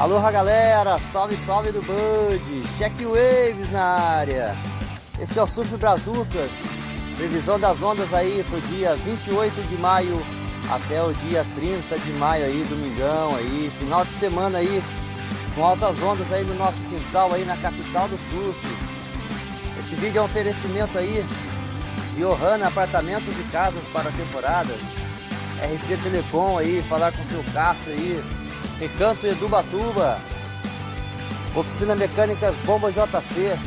Aloha galera, salve salve do Bud, Check Waves na área. Este é o Surf Brazucas, previsão das ondas aí pro dia 28 de maio até o dia 30 de maio aí, domingão aí, final de semana aí, com altas ondas aí no nosso quintal aí na capital do surf. Esse vídeo é um oferecimento aí de Ohana Apartamentos e Casas para temporada. RC Telecom aí, falar com seu Cássio aí, Recanto Edubatuba, Oficina Mecânicas Bomba JC,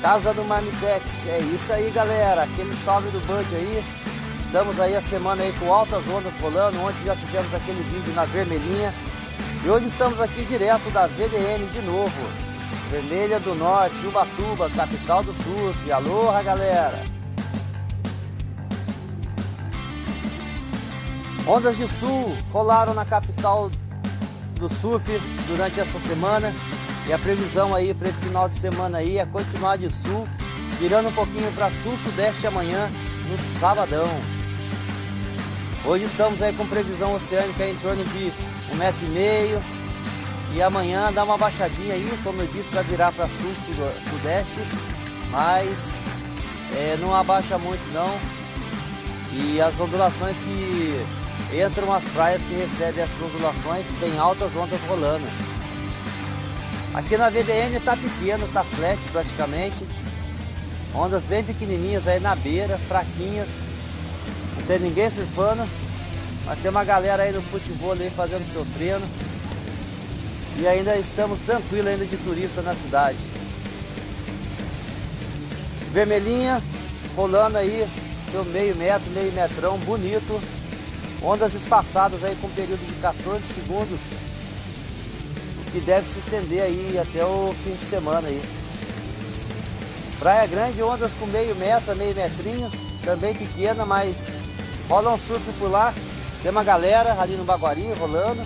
Casa do Marmitex. É isso aí, galera. Aquele salve do Bud aí. Estamos aí a semana aí com altas ondas rolando. Ontem já fizemos aquele vídeo na vermelhinha. E hoje estamos aqui direto da VDN de novo. Vermelha do Norte, Ubatuba, capital do surf. Aloha, galera. Ondas de sul rolaram na capital do surf durante essa semana e a previsão aí para esse final de semana aí é continuar de sul, virando um pouquinho para sul-sudeste amanhã no sabadão. Hoje estamos aí com previsão oceânica em torno de um metro e meio e amanhã dá uma baixadinha aí, como eu disse, vai virar para sul-sudeste, mas é, não abaixa muito não. E as ondulações que entram as praias que recebem essas ondulações, tem altas ondas rolando. Aqui na VDN tá pequeno, tá flat praticamente. Ondas bem pequenininhas aí na beira, fraquinhas. Não tem ninguém surfando. Mas tem uma galera aí no futebol aí fazendo seu treino. E ainda estamos tranquilos ainda de turista na cidade. Vermelhinha, rolando aí seu meio metro, meio metrão, bonito. Ondas espaçadas aí com um período de 14 segundos, o que deve se estender aí até o fim de semana aí. Praia Grande, ondas com meio metro, meio metrinho, também pequena, mas rola um surf por lá. Tem uma galera ali no Baguari rolando.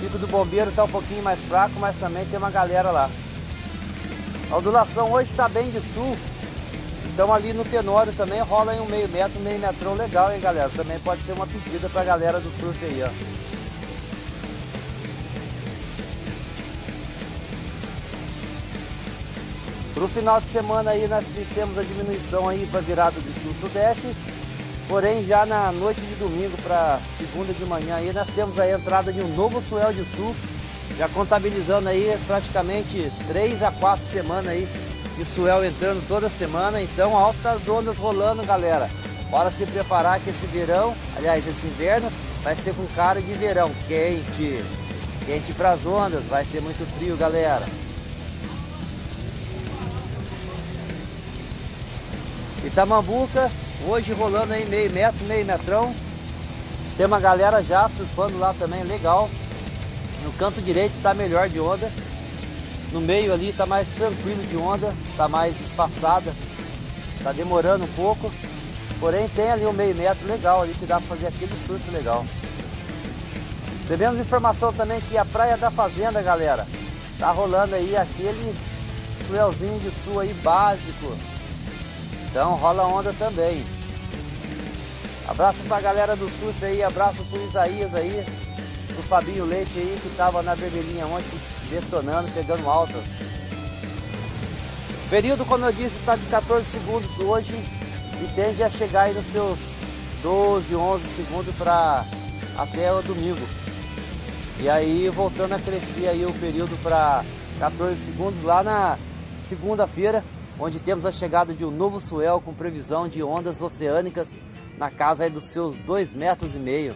Pico do Bombeiro está um pouquinho mais fraco, mas também tem uma galera lá. A ondulação hoje está bem de sul, então ali no Tenório também rola em um meio metro, meio metrão legal, hein galera? Também pode ser uma pedida pra galera do surf aí, ó. Pro final de semana aí nós temos a diminuição aí para virada do sul-sudeste. Porém já na noite de domingo para segunda de manhã aí nós temos a entrada de um novo swell de sul, já contabilizando aí praticamente 3 a 4 semanas aí de swell entrando toda semana, então altas ondas rolando, galera. Bora se preparar que esse verão, aliás, esse inverno vai ser com cara de verão, quente. Quente para as ondas, vai ser muito frio, galera. Itamambuca, hoje rolando aí meio metro, meio metrão. Tem uma galera já surfando lá também, legal. No canto direito está melhor de onda. No meio ali tá mais tranquilo de onda, tá mais espaçada, tá demorando um pouco. Porém tem ali um meio metro legal ali que dá para fazer aquele surf legal. Recebemos informação também que a Praia da Fazenda, galera, tá rolando aí aquele swellzinho de sul aí básico. Então rola onda também. Abraço pra galera do surf aí, abraço pro Isaías aí, pro Fabinho Leite aí que tava na vermelhinha ontem detonando, pegando altas. O período, como eu disse, está de 14 segundos hoje e tende a chegar aí nos seus 12, 11 segundos para até o domingo. E aí voltando a crescer aí o período para 14 segundos lá na segunda-feira, onde temos a chegada de um novo swell com previsão de ondas oceânicas na casa aí dos seus 2 metros e meio.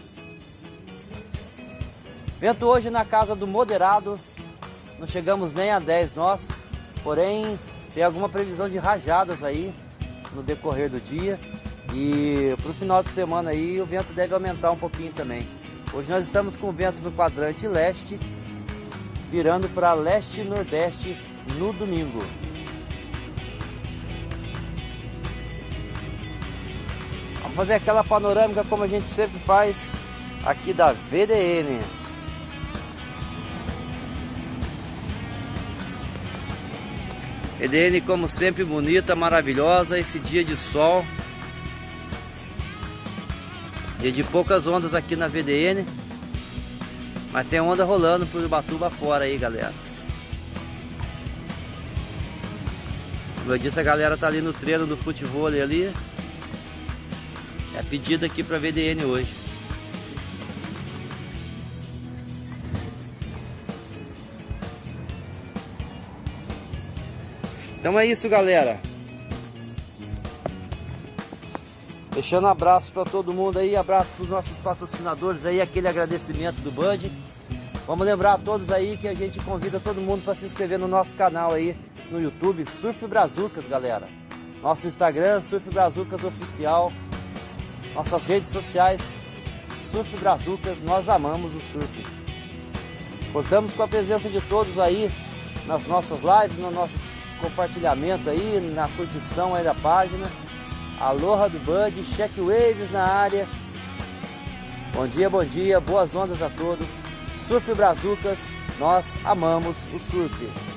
Vento hoje na casa do moderado, não chegamos nem a 10 nós, porém tem alguma previsão de rajadas aí no decorrer do dia e para o final de semana aí o vento deve aumentar um pouquinho também. Hoje nós estamos com o vento no quadrante leste, virando para leste e nordeste no domingo. Vamos fazer aquela panorâmica como a gente sempre faz aqui da VDN. EDN como sempre bonita, maravilhosa, esse dia de sol. Dia de poucas ondas aqui na VDN. Mas tem onda rolando por Ubatuba fora aí, galera. Como eu disse, a galera tá ali no treino do futebol ali. É pedido aqui para VDN hoje. Então é isso, galera. Deixando um abraço para todo mundo aí, abraço para os nossos patrocinadores aí, aquele agradecimento do Bud. Vamos lembrar a todos aí que a gente convida todo mundo para se inscrever no nosso canal aí no YouTube, Surf Brazucas, galera. Nosso Instagram, Surf Brazucas Oficial. Nossas redes sociais, Surf Brazucas, nós amamos o surf. Contamos com a presença de todos aí nas nossas lives, no nosso compartilhamento aí, na curtição aí da página. Aloha do Bud, check waves na área. Bom dia, bom dia, boas ondas a todos. Surf Brazucas, nós amamos o surf.